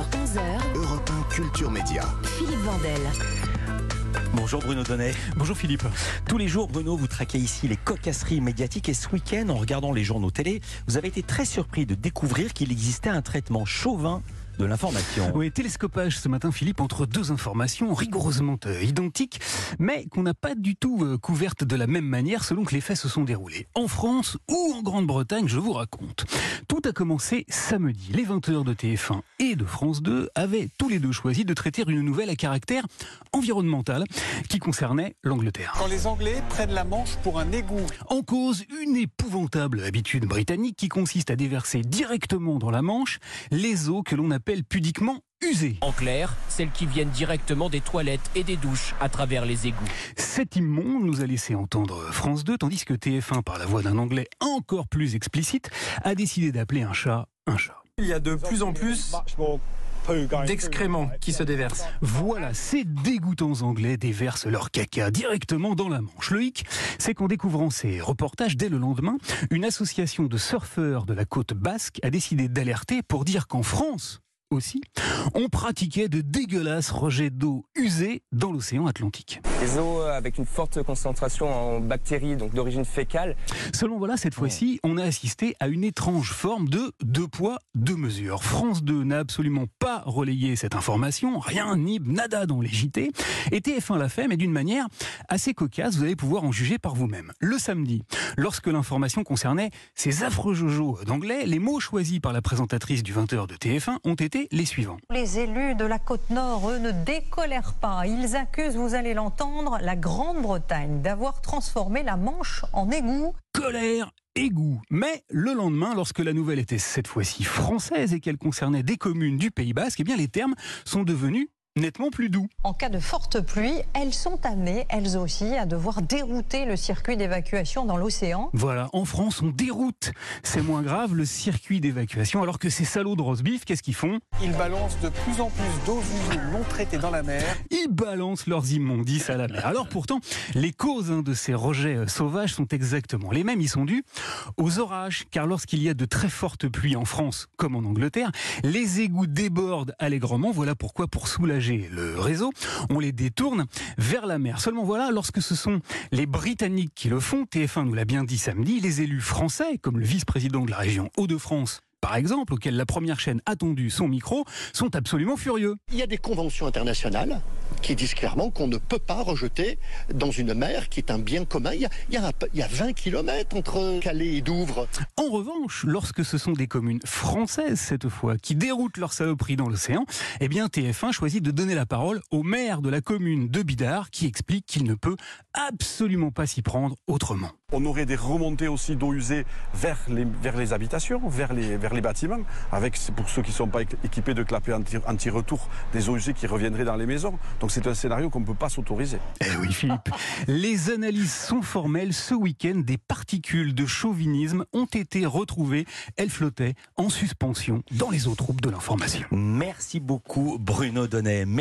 11h, Europe 1 Culture Média. Philippe Vandel. Bonjour Bruno Donnet. Bonjour Philippe. Tous les jours, Bruno, vous traquez ici les cocasseries médiatiques et ce week-end, en regardant les journaux télé, vous avez été très surpris de découvrir qu'il existait un traitement chauvin de l'information. Oui, télescopage ce matin, Philippe, entre deux informations rigoureusement euh, identiques, mais qu'on n'a pas du tout euh, couvertes de la même manière selon que les faits se sont déroulés. En France ou en Grande-Bretagne, je vous raconte. Tout a commencé samedi. Les 20h de TF1 et de France 2 avaient tous les deux choisi de traiter une nouvelle à caractère environnemental qui concernait l'Angleterre. Quand les Anglais prennent la Manche pour un égout. En cause, une épouvantable habitude britannique qui consiste à déverser directement dans la Manche les eaux que l'on appelle pudiquement usées. En clair, celles qui viennent directement des toilettes et des douches à travers les égouts. Cet immonde nous a laissé entendre France 2, tandis que TF1, par la voix d'un anglais encore plus explicite, a décidé d'appeler un chat un chat. Il y a de plus en plus d'excréments qui se déversent. Voilà, ces dégoûtants anglais déversent leur caca directement dans la Manche. Le hic, c'est qu'en découvrant ces reportages dès le lendemain, une association de surfeurs de la côte basque a décidé d'alerter pour dire qu'en France aussi, on pratiquait de dégueulasses rejets d'eau usés dans l'océan Atlantique. Des eaux euh, avec une forte concentration en bactéries, donc d'origine fécale. Seulement voilà, cette fois-ci, on a assisté à une étrange forme de deux poids, deux mesures. France 2 n'a absolument pas relayé cette information, rien, ni nada dans les JT. Et TF1 l'a fait, mais d'une manière assez cocasse, vous allez pouvoir en juger par vous-même. Le samedi, lorsque l'information concernait ces affreux jojos d'anglais, les mots choisis par la présentatrice du 20h de TF1 ont été les suivants. Les élus de la Côte-Nord, eux, ne décolèrent pas. Ils accusent, vous allez l'entendre, la Grande-Bretagne d'avoir transformé la Manche en égout. colère, égout. Mais le lendemain, lorsque la nouvelle était cette fois-ci française et qu'elle concernait des communes du Pays Basque, eh bien les termes sont devenus nettement plus doux. En cas de forte pluie, elles sont amenées, elles aussi, à devoir dérouter le circuit d'évacuation dans l'océan. Voilà, en France, on déroute. C'est moins grave le circuit d'évacuation, alors que ces salauds de roast-beef, qu'est-ce qu'ils font? Ils balancent de plus en plus d'eau usée non traitée dans la mer. Ils balancent leurs immondices à la mer. Alors pourtant, les causes hein, de ces rejets euh, sauvages sont exactement les mêmes. Ils sont dus aux orages, car lorsqu'il y a de très fortes pluies en France, comme en Angleterre, les égouts débordent allègrement. Voilà pourquoi, pour soulager le réseau, on les détourne vers la mer. Seulement voilà, lorsque ce sont les Britanniques qui le font, TF1 nous l'a bien dit samedi, les élus français, comme le vice-président de la région Hauts-de-France, par exemple, auquel la première chaîne a tendu son micro, sont absolument furieux. Il y a des conventions internationales qui disent clairement qu'on ne peut pas rejeter dans une mer qui est un bien commun. Il y a, il y a, il y a 20 km entre Calais et Douvres. En revanche, lorsque ce sont des communes françaises, cette fois, qui déroutent leur saloperie dans l'océan, eh bien TF1 choisit de donner la parole au maire de la commune de Bidart qui explique qu'il ne peut absolument pas s'y prendre autrement. On aurait des remontées aussi d'eau usée vers les, vers les habitations, vers les, vers les bâtiments, avec, pour ceux qui ne sont pas équipés de clapets anti- anti-retour, des eaux usées qui reviendraient dans les maisons. Donc c'est un scénario qu'on ne peut pas s'autoriser. Eh oui, Philippe. Les analyses sont formelles. Ce week-end, des particules de chauvinisme ont été retrouvées. Elles flottaient en suspension dans les eaux troupes de l'information. Merci beaucoup Bruno Donnet. Merci